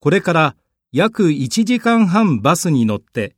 これから約1時間半バスに乗って